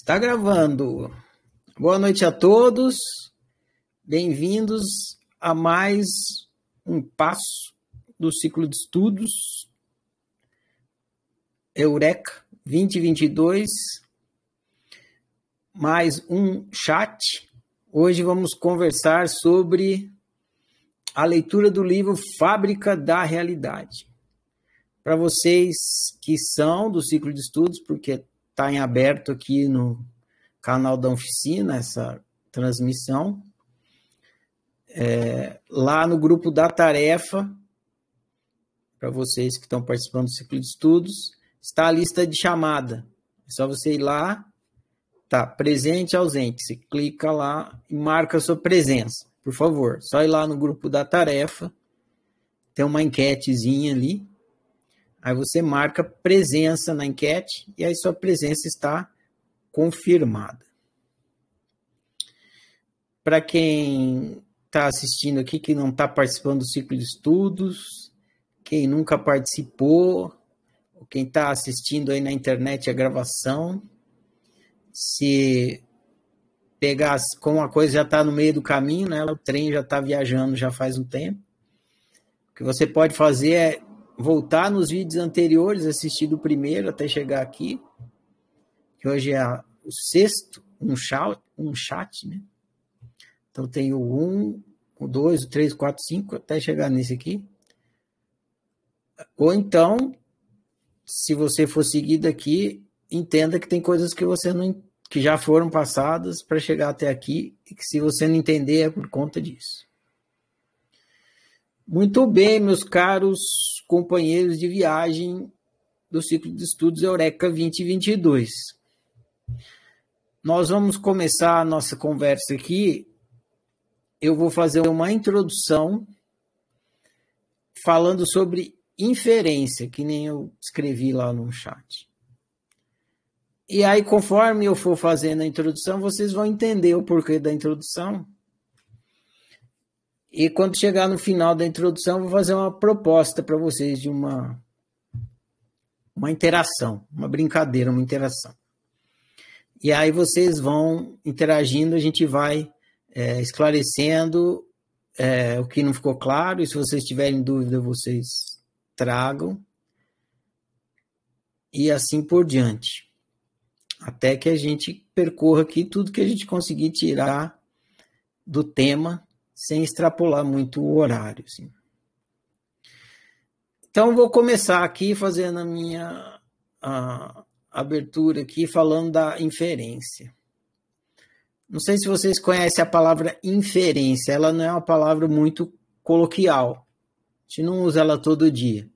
Está gravando. Boa noite a todos. Bem-vindos a mais um passo do ciclo de estudos Eureka 2022. Mais um chat. Hoje vamos conversar sobre a leitura do livro Fábrica da Realidade. Para vocês que são do ciclo de estudos, porque está em aberto aqui no canal da oficina, essa transmissão. É, lá no grupo da tarefa, para vocês que estão participando do ciclo de estudos, está a lista de chamada. É só você ir lá, tá, presente ausente. Você clica lá e marca a sua presença, por favor. Só ir lá no grupo da tarefa, tem uma enquetezinha ali, Aí você marca presença na enquete e aí sua presença está confirmada. Para quem está assistindo aqui, que não está participando do ciclo de estudos, quem nunca participou, ou quem está assistindo aí na internet a gravação, se pegar, como a coisa já está no meio do caminho, né? O trem já está viajando já faz um tempo. O que você pode fazer é voltar nos vídeos anteriores, assistir do primeiro até chegar aqui, que hoje é o sexto, um chat, um chat, né? Então tem o 1, o 2, o 3, o 4, 5, até chegar nesse aqui. Ou então, se você for seguir daqui, entenda que tem coisas que você não que já foram passadas para chegar até aqui e que se você não entender é por conta disso. Muito bem, meus caros companheiros de viagem do ciclo de estudos Eureka 2022. Nós vamos começar a nossa conversa aqui. Eu vou fazer uma introdução falando sobre inferência, que nem eu escrevi lá no chat. E aí, conforme eu for fazendo a introdução, vocês vão entender o porquê da introdução e quando chegar no final da introdução, vou fazer uma proposta para vocês de uma, uma interação, uma brincadeira, uma interação. E aí vocês vão interagindo, a gente vai é, esclarecendo é, o que não ficou claro, e se vocês tiverem dúvida, vocês tragam. E assim por diante. Até que a gente percorra aqui tudo que a gente conseguir tirar do tema sem extrapolar muito o horário. Assim. Então, vou começar aqui fazendo a minha a abertura aqui, falando da inferência. Não sei se vocês conhecem a palavra inferência, ela não é uma palavra muito coloquial. A gente não usa ela todo dia.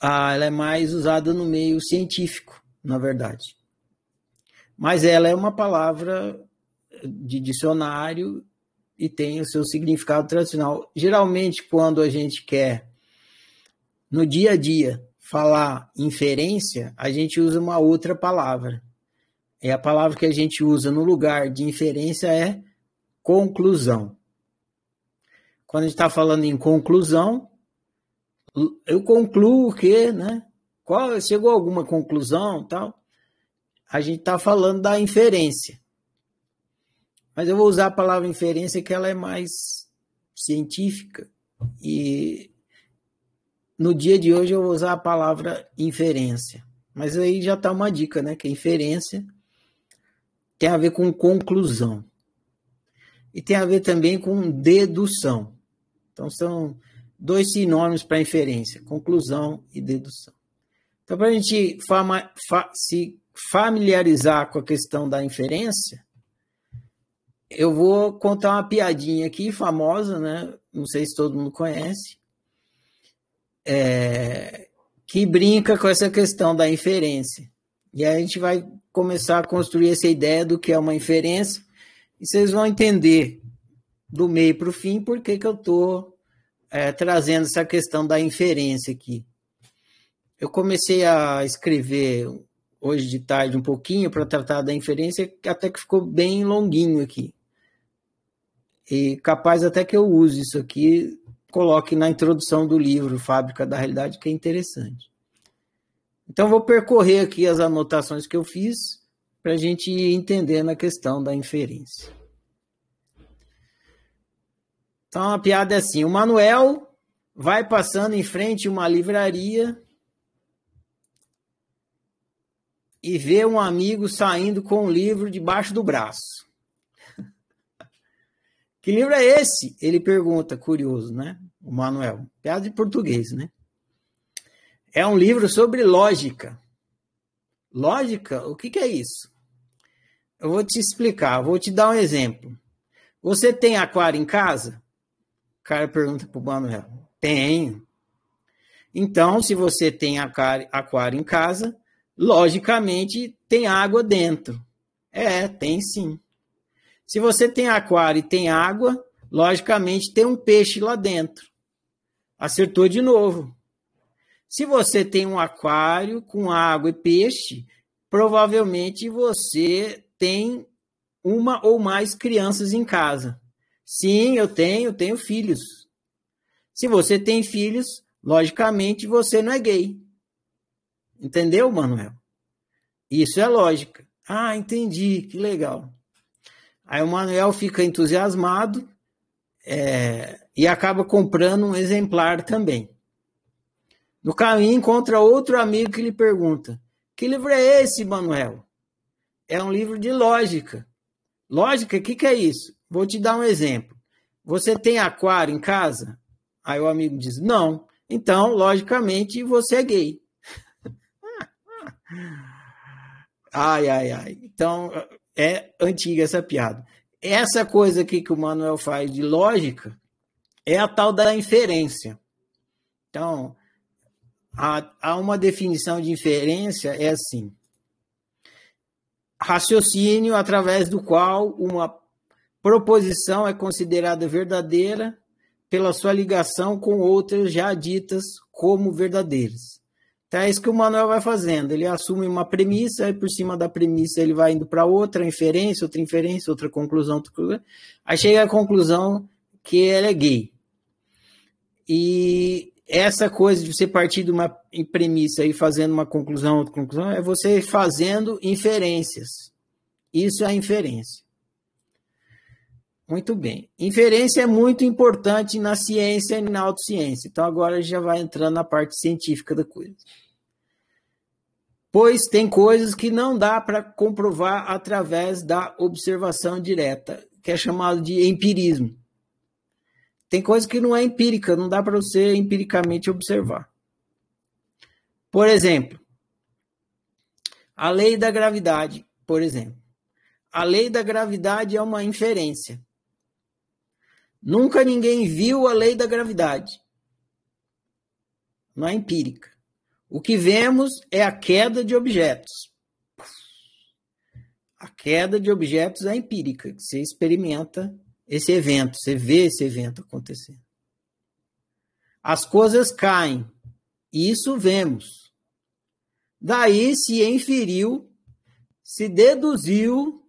Ah, ela é mais usada no meio científico, na verdade. Mas ela é uma palavra de dicionário e tem o seu significado tradicional. Geralmente, quando a gente quer, no dia a dia, falar inferência, a gente usa uma outra palavra. E a palavra que a gente usa no lugar de inferência é conclusão. Quando a gente está falando em conclusão, eu concluo que, né? Qual, chegou a alguma conclusão tal? A gente está falando da inferência. Mas eu vou usar a palavra inferência que ela é mais científica e no dia de hoje eu vou usar a palavra inferência. Mas aí já está uma dica, né? Que inferência tem a ver com conclusão. E tem a ver também com dedução. Então são dois sinônimos para inferência, conclusão e dedução. Então, para a gente fama, fa, se familiarizar com a questão da inferência, eu vou contar uma piadinha aqui, famosa, né? Não sei se todo mundo conhece. É, que brinca com essa questão da inferência. E aí a gente vai começar a construir essa ideia do que é uma inferência, e vocês vão entender do meio para o fim por que, que eu estou é, trazendo essa questão da inferência aqui. Eu comecei a escrever hoje de tarde um pouquinho para tratar da inferência, até que ficou bem longuinho aqui. E capaz até que eu use isso aqui, coloque na introdução do livro Fábrica da Realidade, que é interessante. Então, vou percorrer aqui as anotações que eu fiz para a gente ir entendendo a questão da inferência. Então, a piada é assim: o Manuel vai passando em frente a uma livraria e vê um amigo saindo com um livro debaixo do braço. Que livro é esse? Ele pergunta, curioso, né? O Manuel. Piada de português, né? É um livro sobre lógica. Lógica? O que, que é isso? Eu vou te explicar, vou te dar um exemplo. Você tem aquário em casa? O cara pergunta para o Manuel. Tenho. Então, se você tem aquário em casa, logicamente tem água dentro. É, tem sim. Se você tem aquário e tem água, logicamente tem um peixe lá dentro. Acertou de novo. Se você tem um aquário com água e peixe, provavelmente você tem uma ou mais crianças em casa. Sim, eu tenho, tenho filhos. Se você tem filhos, logicamente você não é gay. Entendeu, Manuel? Isso é lógica. Ah, entendi, que legal. Aí o Manuel fica entusiasmado é, e acaba comprando um exemplar também. No caminho, encontra outro amigo que lhe pergunta: Que livro é esse, Manuel? É um livro de lógica. Lógica, o que, que é isso? Vou te dar um exemplo. Você tem aquário em casa? Aí o amigo diz: Não. Então, logicamente, você é gay. ai, ai, ai. Então, é antiga essa piada. Essa coisa aqui que o Manuel faz de lógica é a tal da inferência. Então, há, há uma definição de inferência, é assim: raciocínio através do qual uma proposição é considerada verdadeira pela sua ligação com outras já ditas como verdadeiras. Então é isso que o Manuel vai fazendo. Ele assume uma premissa, e por cima da premissa ele vai indo para outra inferência, outra inferência, outra conclusão, outra. Aí chega à conclusão que ele é gay. E essa coisa de você partir de uma premissa e fazendo uma conclusão, outra conclusão, é você fazendo inferências. Isso é a inferência. Muito bem. Inferência é muito importante na ciência e na autociência. Então agora já vai entrando na parte científica da coisa. Pois tem coisas que não dá para comprovar através da observação direta, que é chamado de empirismo. Tem coisa que não é empírica, não dá para você empiricamente observar. Por exemplo, a lei da gravidade, por exemplo. A lei da gravidade é uma inferência. Nunca ninguém viu a lei da gravidade. Não é empírica. O que vemos é a queda de objetos. A queda de objetos é empírica, você experimenta esse evento, você vê esse evento acontecendo. As coisas caem, isso vemos. Daí se inferiu, se deduziu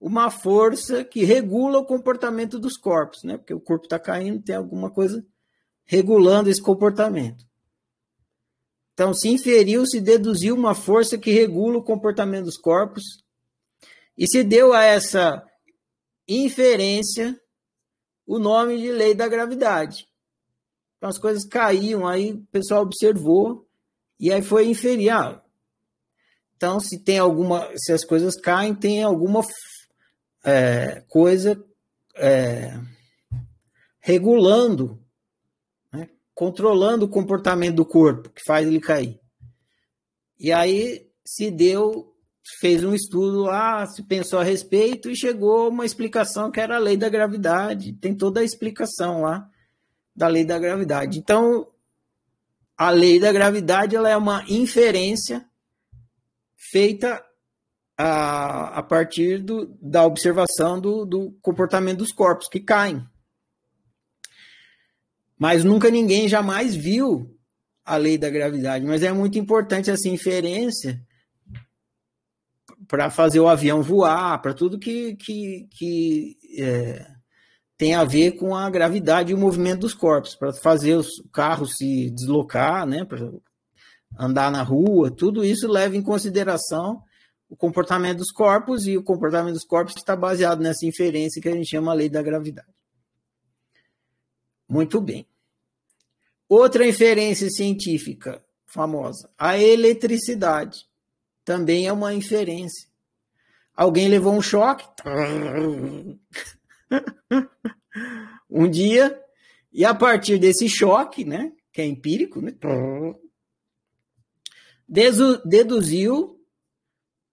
uma força que regula o comportamento dos corpos, né? Porque o corpo está caindo, tem alguma coisa regulando esse comportamento. Então, se inferiu, se deduziu uma força que regula o comportamento dos corpos e se deu a essa inferência o nome de lei da gravidade. Então, as coisas caíam, aí o pessoal observou e aí foi inferir. Ah, então, se tem alguma, se as coisas caem, tem alguma é, coisa é, regulando, né, controlando o comportamento do corpo, que faz ele cair. E aí se deu, fez um estudo lá, se pensou a respeito e chegou uma explicação que era a lei da gravidade. Tem toda a explicação lá da lei da gravidade. Então, a lei da gravidade ela é uma inferência feita a, a partir do, da observação do, do comportamento dos corpos que caem. Mas nunca ninguém jamais viu a lei da gravidade. Mas é muito importante essa inferência para fazer o avião voar, para tudo que, que, que é, tem a ver com a gravidade e o movimento dos corpos, para fazer os carros se deslocar, né, andar na rua, tudo isso leva em consideração o comportamento dos corpos e o comportamento dos corpos está baseado nessa inferência que a gente chama lei da gravidade. Muito bem. Outra inferência científica famosa, a eletricidade. Também é uma inferência. Alguém levou um choque. um dia, e a partir desse choque, né, que é empírico, né, deduziu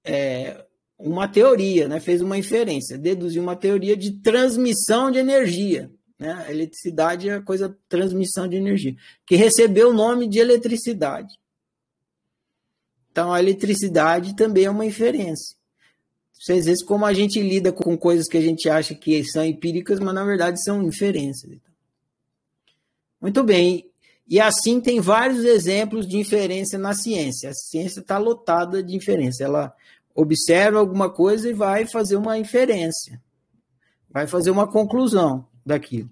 é, uma teoria, né, fez uma inferência, deduziu uma teoria de transmissão de energia. Né? A eletricidade é a coisa transmissão de energia, que recebeu o nome de eletricidade. Então, a eletricidade também é uma inferência. Vocês veem como a gente lida com coisas que a gente acha que são empíricas, mas na verdade são inferências. Muito bem. E assim tem vários exemplos de inferência na ciência. A ciência está lotada de inferência. Ela observa alguma coisa e vai fazer uma inferência. Vai fazer uma conclusão daquilo.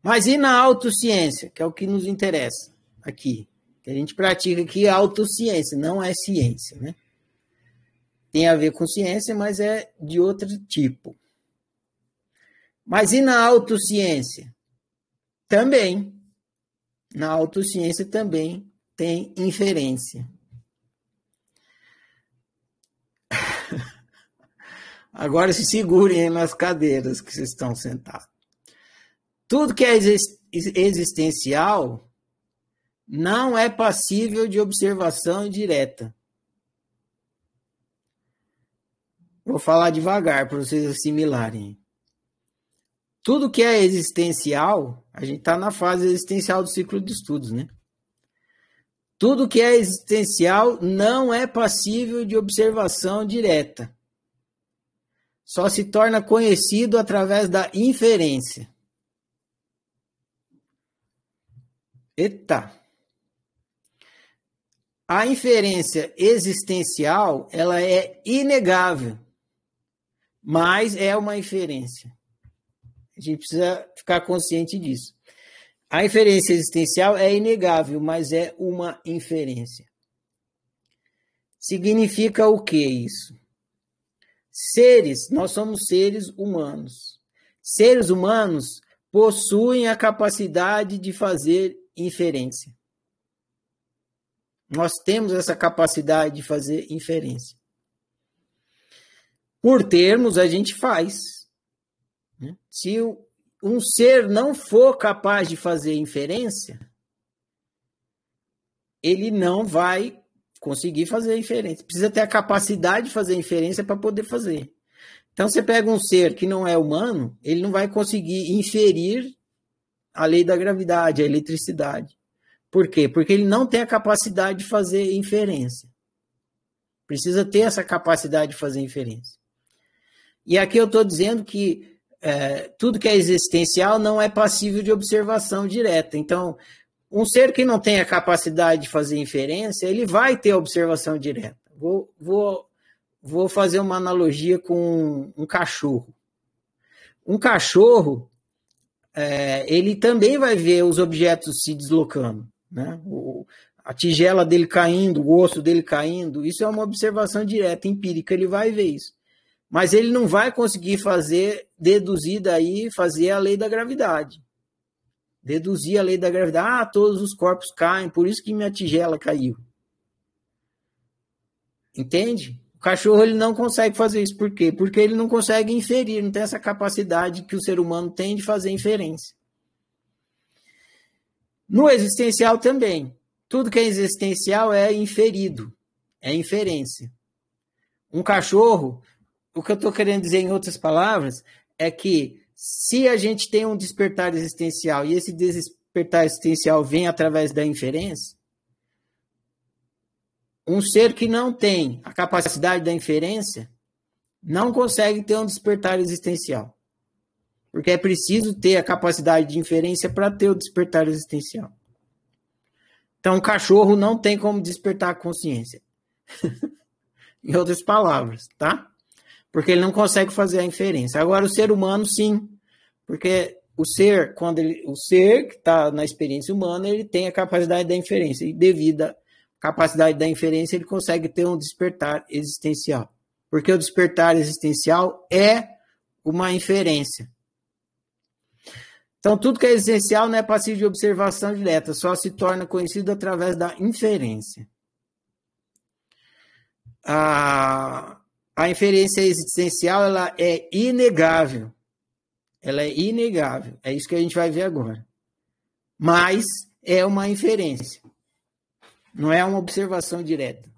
Mas e na autociência, que é o que nos interessa aqui? Que a gente pratica aqui autociência, não é ciência, né? Tem a ver com ciência, mas é de outro tipo. Mas e na autociência? Também. Na autociência também tem inferência. Agora se segurem nas cadeiras que vocês estão sentados. Tudo que é existencial não é passível de observação direta. Vou falar devagar para vocês assimilarem. Tudo que é existencial, a gente está na fase existencial do ciclo de estudos, né? Tudo que é existencial não é passível de observação direta só se torna conhecido através da inferência. Eita! A inferência existencial, ela é inegável, mas é uma inferência. A gente precisa ficar consciente disso. A inferência existencial é inegável, mas é uma inferência. Significa o que isso? Seres, nós somos seres humanos. Seres humanos possuem a capacidade de fazer inferência. Nós temos essa capacidade de fazer inferência. Por termos, a gente faz. Né? Se um ser não for capaz de fazer inferência, ele não vai conseguir fazer inferência. Precisa ter a capacidade de fazer inferência para poder fazer. Então, você pega um ser que não é humano, ele não vai conseguir inferir a lei da gravidade, a eletricidade. Por quê? Porque ele não tem a capacidade de fazer inferência. Precisa ter essa capacidade de fazer inferência. E aqui eu estou dizendo que é, tudo que é existencial não é passível de observação direta. Então, um ser que não tem a capacidade de fazer inferência, ele vai ter observação direta. Vou, vou, vou fazer uma analogia com um cachorro. Um cachorro, é, ele também vai ver os objetos se deslocando, né? O, a tigela dele caindo, o osso dele caindo, isso é uma observação direta, empírica, ele vai ver isso. Mas ele não vai conseguir fazer, deduzir daí, fazer a lei da gravidade deduzir a lei da gravidade. Ah, todos os corpos caem, por isso que minha tigela caiu. Entende? O cachorro ele não consegue fazer isso. Por quê? Porque ele não consegue inferir, não tem essa capacidade que o ser humano tem de fazer inferência. No existencial também. Tudo que é existencial é inferido, é inferência. Um cachorro, o que eu estou querendo dizer em outras palavras, é que se a gente tem um despertar existencial e esse despertar existencial vem através da inferência, um ser que não tem a capacidade da inferência não consegue ter um despertar existencial. Porque é preciso ter a capacidade de inferência para ter o despertar existencial. Então, o cachorro não tem como despertar a consciência. em outras palavras, tá? porque ele não consegue fazer a inferência. Agora, o ser humano, sim, porque o ser, quando ele, o ser que está na experiência humana, ele tem a capacidade da inferência, e devido à capacidade da inferência, ele consegue ter um despertar existencial. Porque o despertar existencial é uma inferência. Então, tudo que é existencial não é passivo de observação direta, só se torna conhecido através da inferência. A, a inferência existencial ela é inegável. Ela é inegável. É isso que a gente vai ver agora. Mas é uma inferência. Não é uma observação direta.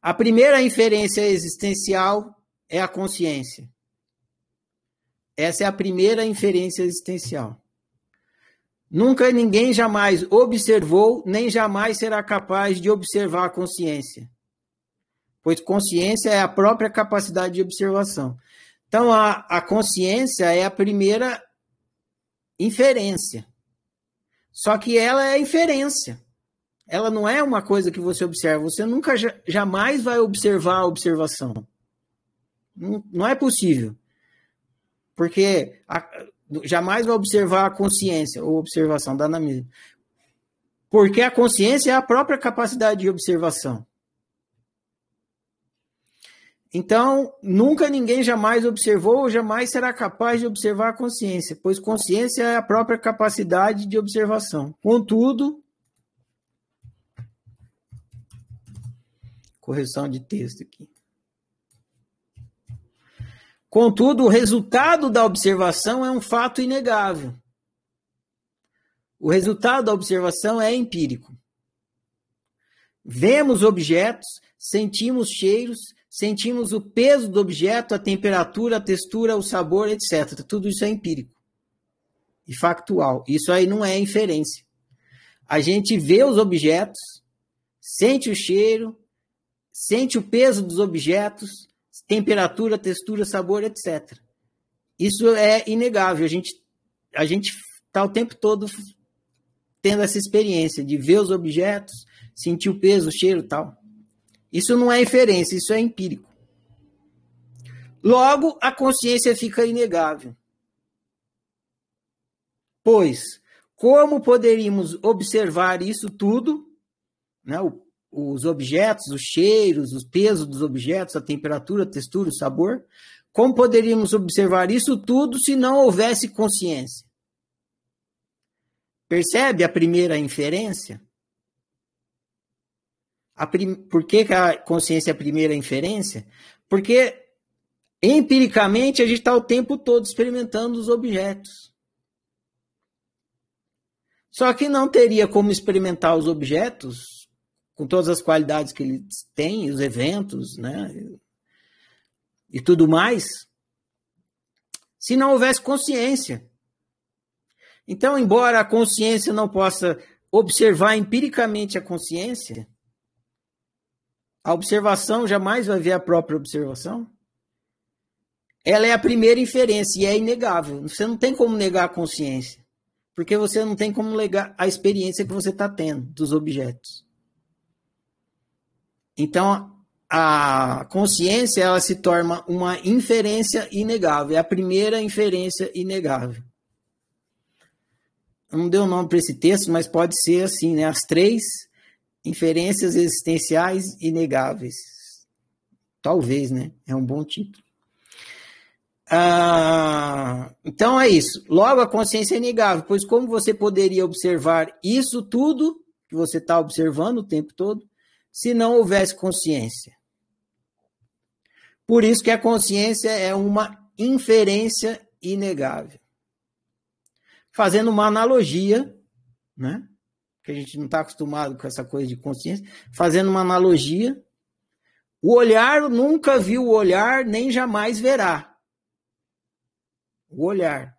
A primeira inferência existencial é a consciência. Essa é a primeira inferência existencial. Nunca ninguém jamais observou, nem jamais será capaz de observar a consciência pois consciência é a própria capacidade de observação. Então, a, a consciência é a primeira inferência. Só que ela é inferência. Ela não é uma coisa que você observa. Você nunca, jamais vai observar a observação. Não, não é possível. Porque a, jamais vai observar a consciência ou observação da anamnese. Porque a consciência é a própria capacidade de observação. Então, nunca ninguém jamais observou ou jamais será capaz de observar a consciência, pois consciência é a própria capacidade de observação. Contudo, correção de texto aqui. Contudo, o resultado da observação é um fato inegável. O resultado da observação é empírico. Vemos objetos, sentimos cheiros, sentimos o peso do objeto, a temperatura, a textura, o sabor, etc. Tudo isso é empírico e factual. Isso aí não é inferência. A gente vê os objetos, sente o cheiro, sente o peso dos objetos, temperatura, textura, sabor, etc. Isso é inegável. A gente a gente está o tempo todo tendo essa experiência de ver os objetos, sentir o peso, o cheiro, tal. Isso não é inferência, isso é empírico. Logo, a consciência fica inegável. Pois, como poderíamos observar isso tudo, né, os objetos, os cheiros, os pesos dos objetos, a temperatura, a textura, o sabor, como poderíamos observar isso tudo se não houvesse consciência? Percebe a primeira inferência? Prim... Por que, que a consciência é a primeira inferência? Porque empiricamente a gente está o tempo todo experimentando os objetos. Só que não teria como experimentar os objetos com todas as qualidades que eles têm, os eventos, né? E tudo mais, se não houvesse consciência. Então, embora a consciência não possa observar empiricamente a consciência, a observação jamais vai ver a própria observação. Ela é a primeira inferência e é inegável. Você não tem como negar a consciência, porque você não tem como negar a experiência que você está tendo dos objetos. Então, a consciência ela se torna uma inferência inegável, é a primeira inferência inegável. Não deu nome para esse texto, mas pode ser assim, né? As três Inferências existenciais inegáveis. Talvez, né? É um bom título. Ah, então é isso. Logo, a consciência é inegável, pois como você poderia observar isso tudo que você está observando o tempo todo, se não houvesse consciência? Por isso que a consciência é uma inferência inegável. Fazendo uma analogia, né? Que a gente não está acostumado com essa coisa de consciência, fazendo uma analogia, o olhar nunca viu o olhar, nem jamais verá. O olhar.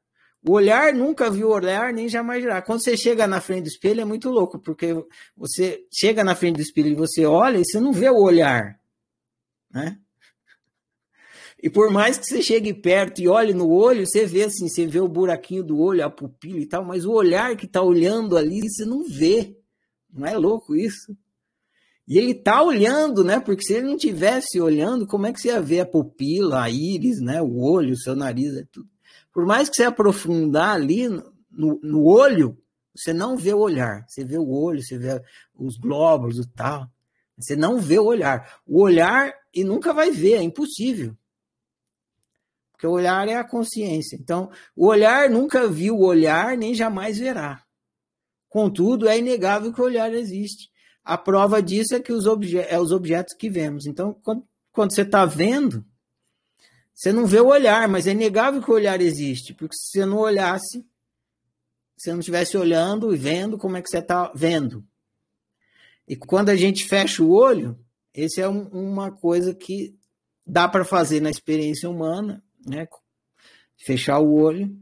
O olhar nunca viu o olhar, nem jamais verá. Quando você chega na frente do espelho é muito louco, porque você chega na frente do espelho e você olha e você não vê o olhar. Né? E por mais que você chegue perto e olhe no olho, você vê assim, você vê o buraquinho do olho, a pupila e tal, mas o olhar que está olhando ali, você não vê. Não é louco isso? E ele está olhando, né? Porque se ele não tivesse olhando, como é que você ia ver a pupila, a íris, né? O olho, o seu nariz, é tudo. Por mais que você aprofundar ali no, no olho, você não vê o olhar. Você vê o olho, você vê os glóbulos e tal. Você não vê o olhar. O olhar e nunca vai ver, é impossível. Porque o olhar é a consciência. Então, o olhar nunca viu o olhar, nem jamais verá. Contudo, é inegável que o olhar existe. A prova disso é que os, é os objetos que vemos. Então, quando, quando você está vendo, você não vê o olhar, mas é inegável que o olhar existe. Porque se você não olhasse, se você não estivesse olhando e vendo, como é que você está vendo? E quando a gente fecha o olho, esse é um, uma coisa que dá para fazer na experiência humana, né? Fechar o olho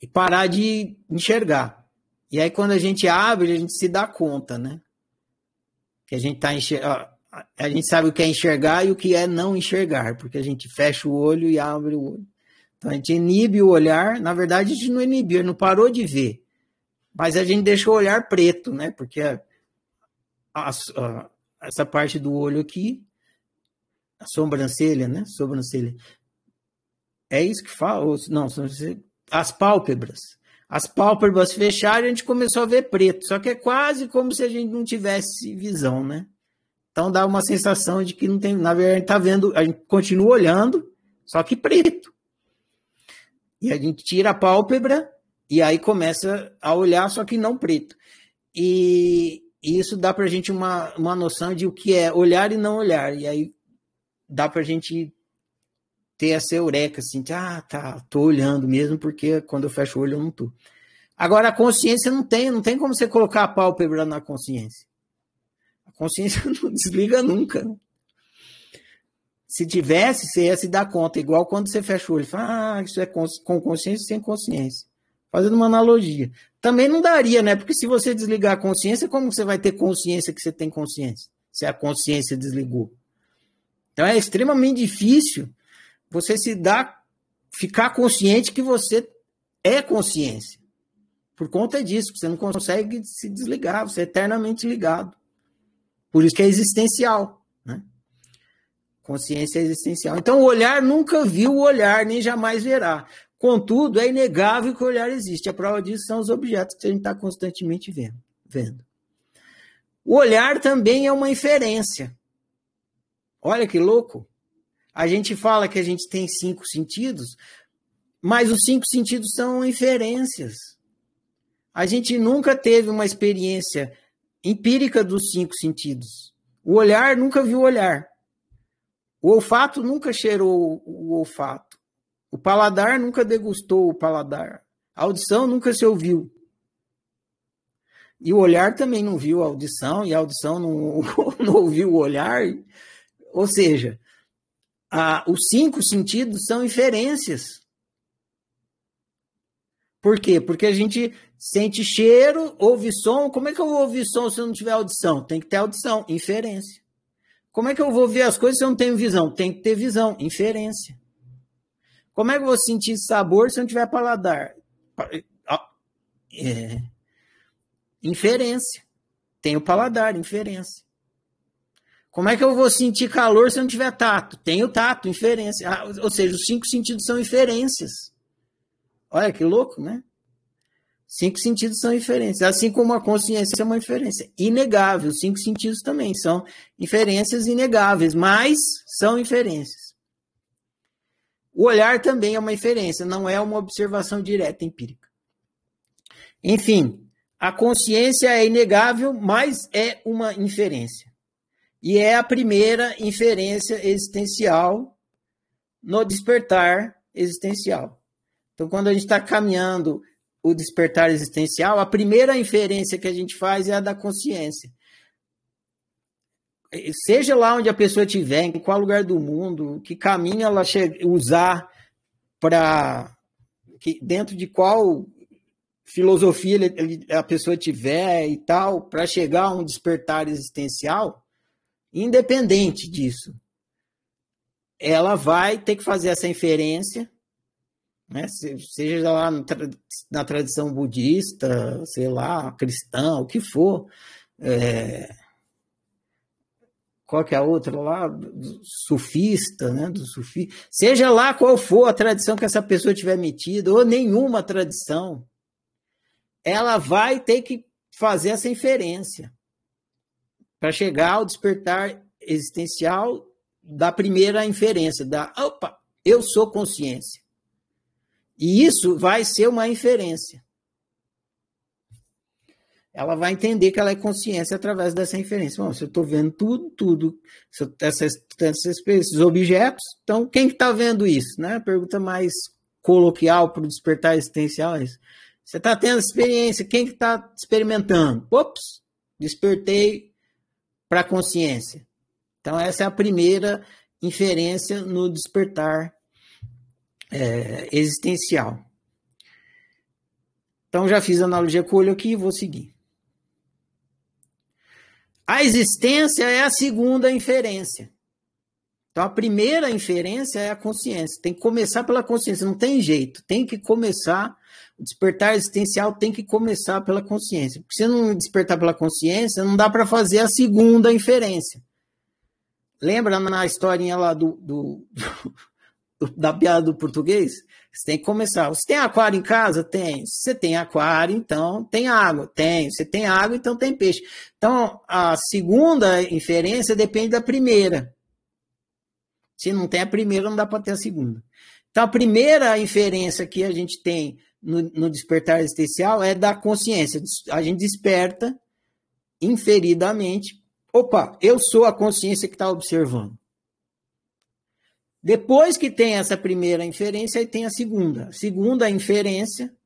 e parar de enxergar. E aí quando a gente abre, a gente se dá conta, né? Que a gente tá enxergando. A gente sabe o que é enxergar e o que é não enxergar, porque a gente fecha o olho e abre o olho. Então a gente inibe o olhar, na verdade a gente não inibiu, não parou de ver. Mas a gente deixou o olhar preto, né? Porque a, a, a, essa parte do olho aqui, a sobrancelha, né? Sobrancelha. É isso que fala? Não, as pálpebras. As pálpebras fecharam e a gente começou a ver preto. Só que é quase como se a gente não tivesse visão, né? Então dá uma sensação de que não tem. Na verdade, a gente tá vendo, a gente continua olhando, só que preto. E a gente tira a pálpebra e aí começa a olhar, só que não preto. E, e isso dá para a gente uma, uma noção de o que é olhar e não olhar. E aí dá para a gente ter essa eureka, assim, de, ah, tá, tô olhando mesmo, porque quando eu fecho o olho eu não tô. Agora, a consciência não tem, não tem como você colocar a pálpebra na consciência. A consciência não desliga nunca. Se tivesse, você ia se dar conta, igual quando você fecha o olho, fala, ah, isso é com consciência sem consciência. Fazendo uma analogia. Também não daria, né? Porque se você desligar a consciência, como você vai ter consciência que você tem consciência? Se a consciência desligou. Então é extremamente difícil você se dar, ficar consciente que você é consciência. Por conta disso, você não consegue se desligar, você é eternamente ligado. Por isso que é existencial. Né? Consciência é existencial. Então, o olhar nunca viu o olhar, nem jamais verá. Contudo, é inegável que o olhar existe. A prova disso são os objetos que a gente está constantemente vendo, vendo. O olhar também é uma inferência. Olha que louco. A gente fala que a gente tem cinco sentidos, mas os cinco sentidos são inferências. A gente nunca teve uma experiência empírica dos cinco sentidos. O olhar nunca viu o olhar. O olfato nunca cheirou o olfato. O paladar nunca degustou o paladar. A audição nunca se ouviu. E o olhar também não viu a audição, e a audição não, não ouviu o olhar. Ou seja, a, os cinco sentidos são inferências. Por quê? Porque a gente sente cheiro, ouve som. Como é que eu vou ouvir som se eu não tiver audição? Tem que ter audição, inferência. Como é que eu vou ver as coisas se eu não tenho visão? Tem que ter visão, inferência. Como é que eu vou sentir sabor se eu não tiver paladar? É. Inferência. Tem o paladar, inferência. Como é que eu vou sentir calor se eu não tiver tato? Tenho tato, inferência. Ah, ou seja, os cinco sentidos são inferências. Olha que louco, né? Cinco sentidos são inferências. Assim como a consciência é uma inferência. Inegável. Os cinco sentidos também são inferências inegáveis, mas são inferências. O olhar também é uma inferência, não é uma observação direta empírica. Enfim, a consciência é inegável, mas é uma inferência. E é a primeira inferência existencial no despertar existencial. Então, quando a gente está caminhando o despertar existencial, a primeira inferência que a gente faz é a da consciência seja lá onde a pessoa estiver, em qual lugar do mundo, que caminho ela usar para dentro de qual filosofia a pessoa tiver e tal, para chegar a um despertar existencial, independente disso, ela vai ter que fazer essa inferência, né? seja lá na tradição budista, sei lá, cristã, o que for, é, qual que é a outra lá, sufista, né, do sufi, seja lá qual for a tradição que essa pessoa tiver metida, ou nenhuma tradição, ela vai ter que fazer essa inferência para chegar ao despertar existencial da primeira inferência, da opa, eu sou consciência. E isso vai ser uma inferência ela vai entender que ela é consciência através dessa inferência. Bom, se eu estou vendo tudo, tudo, eu, essas, essas, esses objetos, então quem está tá vendo isso? Né? Pergunta mais coloquial para o despertar existencial é isso. Você está tendo experiência, quem que está experimentando? Ops, despertei para a consciência. Então, essa é a primeira inferência no despertar é, existencial. Então, já fiz a analogia com o olho aqui e vou seguir. A existência é a segunda inferência. Então, a primeira inferência é a consciência. Tem que começar pela consciência, não tem jeito. Tem que começar. O despertar existencial tem que começar pela consciência. Porque se não despertar pela consciência, não dá para fazer a segunda inferência. Lembra na historinha lá do, do, do, da piada do português? Você tem que começar. Você tem aquário em casa? Tem. Se você tem aquário, então tem água. Tem. Você tem água, então tem peixe. Então, a segunda inferência depende da primeira. Se não tem a primeira, não dá para ter a segunda. Então, a primeira inferência que a gente tem no, no despertar existencial é da consciência. A gente desperta inferidamente. Opa, eu sou a consciência que está observando. Depois que tem essa primeira inferência, aí tem a segunda. A segunda inferência.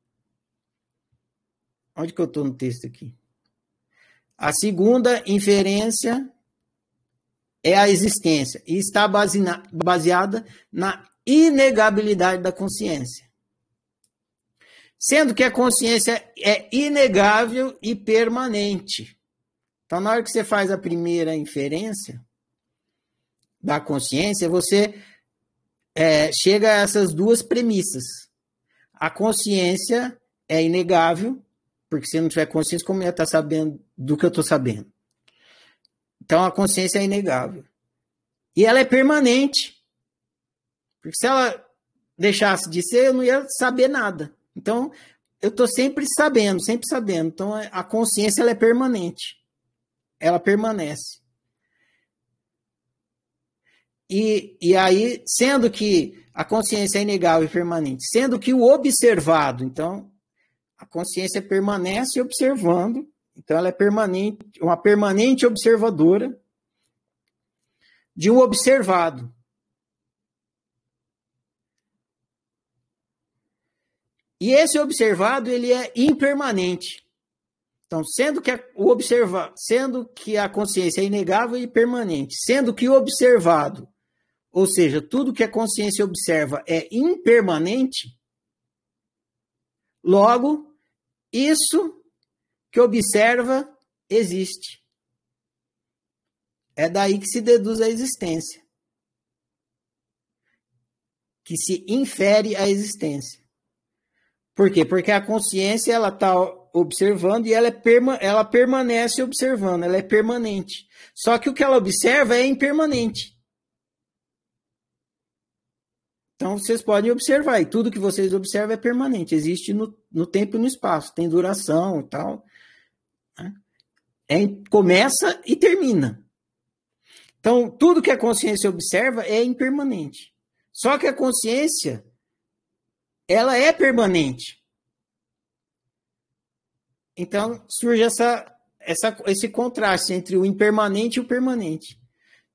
Onde que eu estou no texto aqui? A segunda inferência é a existência e está baseada na inegabilidade da consciência. Sendo que a consciência é inegável e permanente. Então, na hora que você faz a primeira inferência da consciência, você é, chega a essas duas premissas. A consciência é inegável, porque se não tiver consciência, como eu ia estar sabendo do que eu estou sabendo? Então a consciência é inegável. E ela é permanente. Porque se ela deixasse de ser, eu não ia saber nada. Então, eu estou sempre sabendo, sempre sabendo. Então, a consciência ela é permanente. Ela permanece. E, e aí, sendo que a consciência é inegável e permanente, sendo que o observado, então, a consciência permanece observando, então ela é permanente, uma permanente observadora de um observado. E esse observado ele é impermanente. Então, sendo que a, o observa, sendo que a consciência é inegável e permanente, sendo que o observado ou seja, tudo que a consciência observa é impermanente, logo, isso que observa existe. É daí que se deduz a existência. Que se infere a existência. Por quê? Porque a consciência ela está observando e ela, é perma, ela permanece observando, ela é permanente. Só que o que ela observa é impermanente. Então vocês podem observar, e tudo que vocês observam é permanente, existe no, no tempo e no espaço, tem duração e tal. É, começa e termina. Então, tudo que a consciência observa é impermanente. Só que a consciência, ela é permanente. Então, surge essa, essa, esse contraste entre o impermanente e o permanente.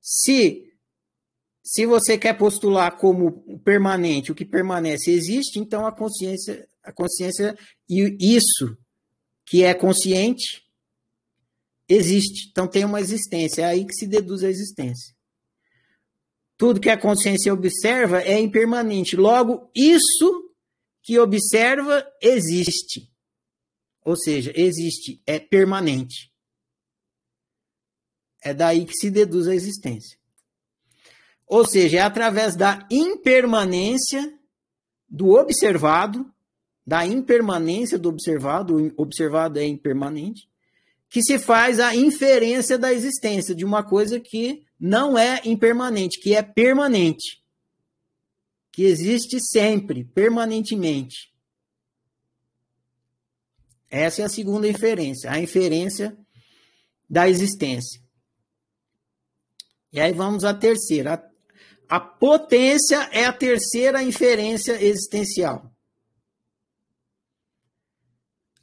Se se você quer postular como permanente, o que permanece existe, então a consciência, a consciência e isso que é consciente existe. Então tem uma existência, é aí que se deduz a existência. Tudo que a consciência observa é impermanente. Logo, isso que observa existe. Ou seja, existe, é permanente. É daí que se deduz a existência. Ou seja, é através da impermanência do observado, da impermanência do observado, o observado é impermanente, que se faz a inferência da existência de uma coisa que não é impermanente, que é permanente, que existe sempre, permanentemente. Essa é a segunda inferência, a inferência da existência. E aí vamos à terceira. A, potência é a terceira inferência existencial.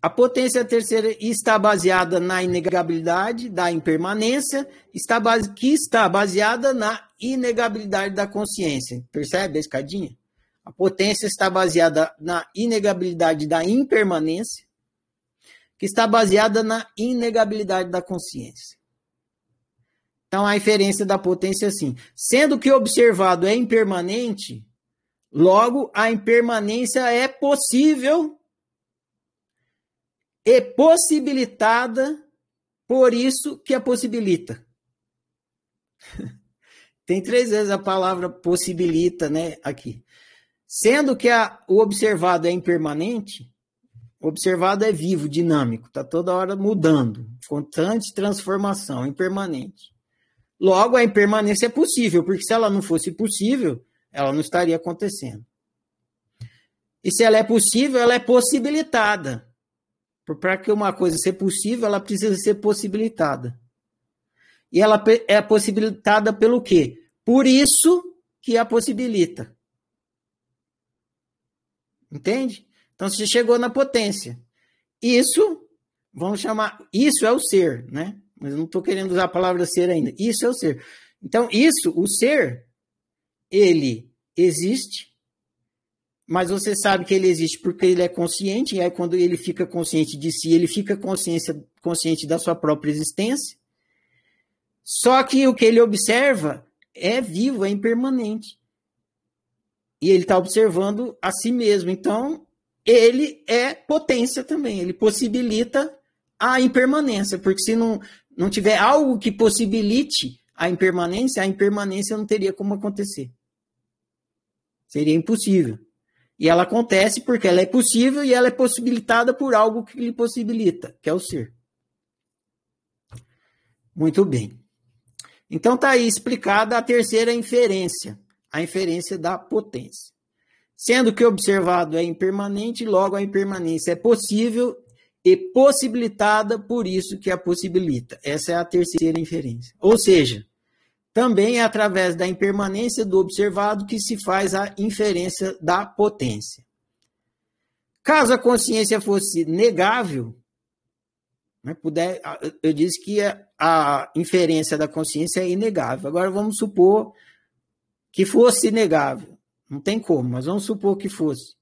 A potência terceira está baseada na inegabilidade da impermanência, está base, que está baseada na inegabilidade da consciência. Percebe a escadinha? A potência está baseada na inegabilidade da impermanência, que está baseada na inegabilidade da consciência. Então, a inferência da potência é assim: sendo que o observado é impermanente, logo a impermanência é possível e possibilitada por isso que a possibilita. Tem três vezes a palavra possibilita, né, aqui. Sendo que a, o observado é impermanente, o observado é vivo, dinâmico, está toda hora mudando, constante transformação, impermanente. Logo, a impermanência é possível, porque se ela não fosse possível, ela não estaria acontecendo. E se ela é possível, ela é possibilitada. Para que uma coisa seja possível, ela precisa ser possibilitada. E ela é possibilitada pelo quê? Por isso que a possibilita. Entende? Então você chegou na potência. Isso, vamos chamar, isso é o ser, né? Mas eu não estou querendo usar a palavra ser ainda. Isso é o ser. Então, isso, o ser, ele existe mas você sabe que ele existe porque ele é consciente, e aí quando ele fica consciente de si, ele fica consciência, consciente da sua própria existência. Só que o que ele observa é vivo, é impermanente. E ele está observando a si mesmo. Então, ele é potência também, ele possibilita a impermanência, porque se não, não tiver algo que possibilite a impermanência, a impermanência não teria como acontecer. Seria impossível. E ela acontece porque ela é possível e ela é possibilitada por algo que lhe possibilita, que é o ser. Muito bem. Então está aí explicada a terceira inferência, a inferência da potência. Sendo que o observado é impermanente, logo a impermanência é possível e possibilitada por isso que a possibilita. Essa é a terceira inferência. Ou seja, também é através da impermanência do observado que se faz a inferência da potência. Caso a consciência fosse negável, né, puder, eu disse que a inferência da consciência é inegável. Agora vamos supor que fosse negável. Não tem como, mas vamos supor que fosse.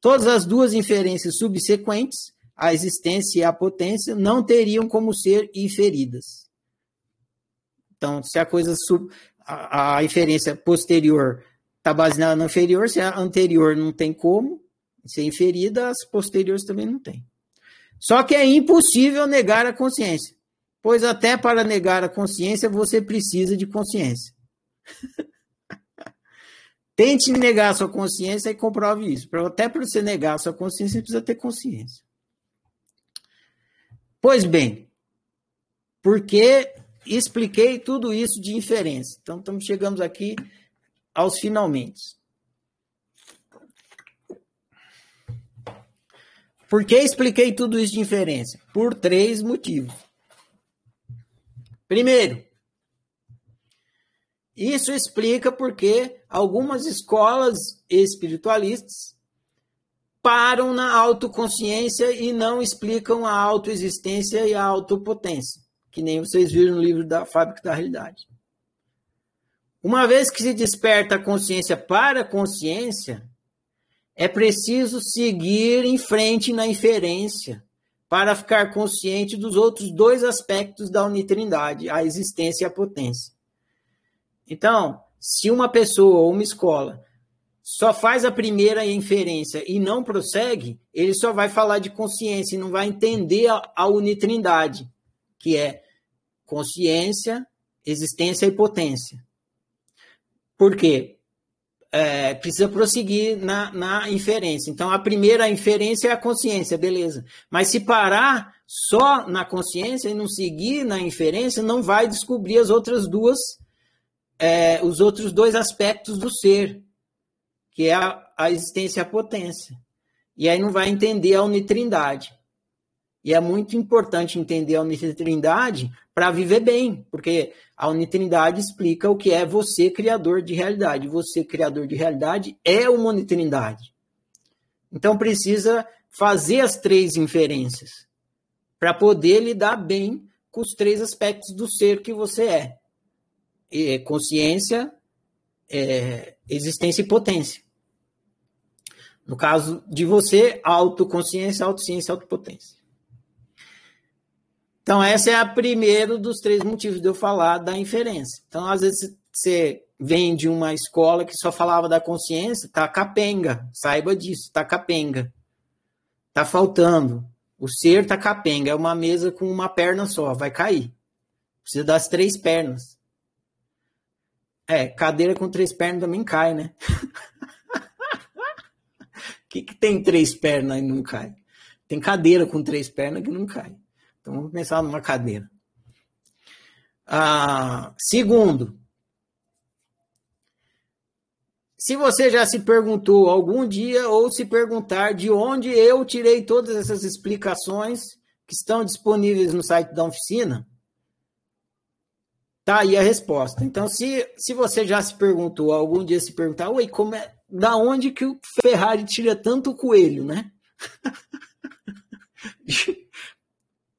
Todas as duas inferências subsequentes, a existência e a potência, não teriam como ser inferidas. Então, se a coisa sub, a, a inferência posterior está baseada na anterior, se a anterior não tem como ser inferida, as posteriores também não tem. Só que é impossível negar a consciência, pois até para negar a consciência você precisa de consciência. Tente negar a sua consciência e comprove isso. Até para você negar a sua consciência, você precisa ter consciência. Pois bem, porque expliquei tudo isso de inferência. Então, estamos chegamos aqui aos finalmente. Por que expliquei tudo isso de inferência? Por três motivos. Primeiro, isso explica porque algumas escolas espiritualistas param na autoconsciência e não explicam a autoexistência e a autopotência que nem vocês viram no livro da Fábrica da Realidade. Uma vez que se desperta a consciência para a consciência, é preciso seguir em frente na inferência para ficar consciente dos outros dois aspectos da unitrindade, a existência e a potência. Então, se uma pessoa ou uma escola só faz a primeira inferência e não prossegue, ele só vai falar de consciência e não vai entender a, a unitrindade, que é consciência, existência e potência. Por quê? é, precisa prosseguir na, na inferência. Então, a primeira inferência é a consciência, beleza. Mas se parar só na consciência e não seguir na inferência, não vai descobrir as outras duas, é, os outros dois aspectos do ser, que é a, a existência e a potência. E aí não vai entender a unitrindade. E é muito importante entender a unitrindade para viver bem, porque a unitrindade explica o que é você criador de realidade. Você criador de realidade é uma unitrindade. Então precisa fazer as três inferências para poder lidar bem com os três aspectos do ser que você é: é consciência, é, existência e potência. No caso de você, autoconsciência, autociência, autopotência. Então, essa é a primeiro dos três motivos de eu falar da inferência. Então, às vezes, você vem de uma escola que só falava da consciência, tá capenga. Saiba disso, tá capenga. Tá faltando. O ser tá capenga. É uma mesa com uma perna só, vai cair. Precisa das três pernas. É, cadeira com três pernas também cai, né? O que, que tem três pernas e não cai? Tem cadeira com três pernas que não cai. Então vamos pensar numa cadeira. Ah, segundo, se você já se perguntou algum dia ou se perguntar de onde eu tirei todas essas explicações que estão disponíveis no site da oficina, tá aí a resposta. Então, se, se você já se perguntou, algum dia se perguntar, oi, como é, da onde que o Ferrari tira tanto coelho, né?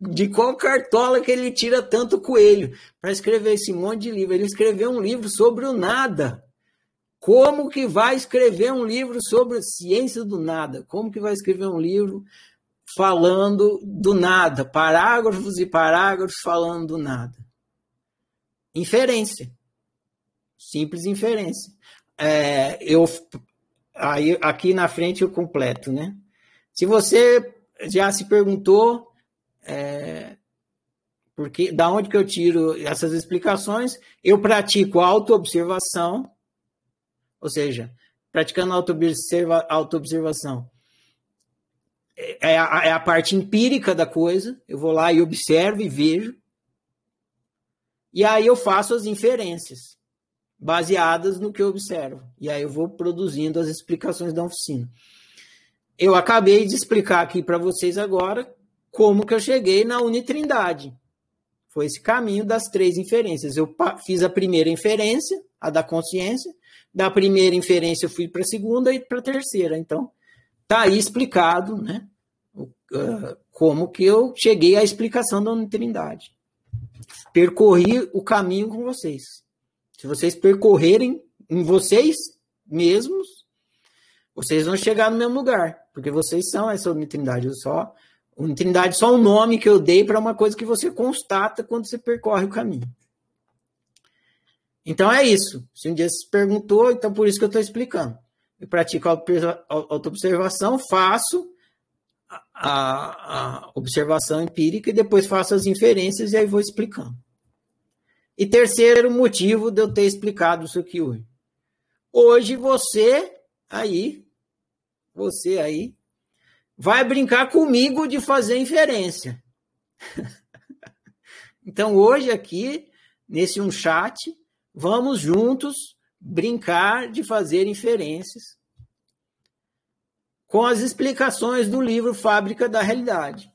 de qual cartola que ele tira tanto coelho para escrever esse monte de livro. Ele escreveu um livro sobre o nada. Como que vai escrever um livro sobre ciência do nada? Como que vai escrever um livro falando do nada? Parágrafos e parágrafos falando do nada. Inferência. Simples inferência. É, eu, aí, aqui na frente eu completo, né? Se você já se perguntou é, porque da onde que eu tiro essas explicações? Eu pratico autoobservação, ou seja, praticando autoobserva, autoobservação é, é a, é a parte empírica da coisa, eu vou lá e observo e vejo, e aí eu faço as inferências baseadas no que eu observo, e aí eu vou produzindo as explicações da oficina. Eu acabei de explicar aqui para vocês agora como que eu cheguei na unitrindade. Foi esse caminho das três inferências. Eu fiz a primeira inferência, a da consciência, da primeira inferência eu fui para a segunda e para a terceira. Então, tá aí explicado, né? Como que eu cheguei à explicação da unitrindade. Percorri o caminho com vocês. Se vocês percorrerem em vocês mesmos, vocês vão chegar no mesmo lugar, porque vocês são essa unitrindade. Eu só Trindade só um nome que eu dei para uma coisa que você constata quando você percorre o caminho. Então é isso. Se um dia se perguntou, então por isso que eu estou explicando. Eu pratico a autoobservação, faço a, a, observação empírica e depois faço as inferências e aí vou explicando. E terceiro motivo de eu ter explicado isso aqui hoje. Hoje você aí, você aí, vai brincar comigo de fazer inferência. então, hoje aqui, nesse um chat, vamos juntos brincar de fazer inferências com as explicações do livro Fábrica da Realidade.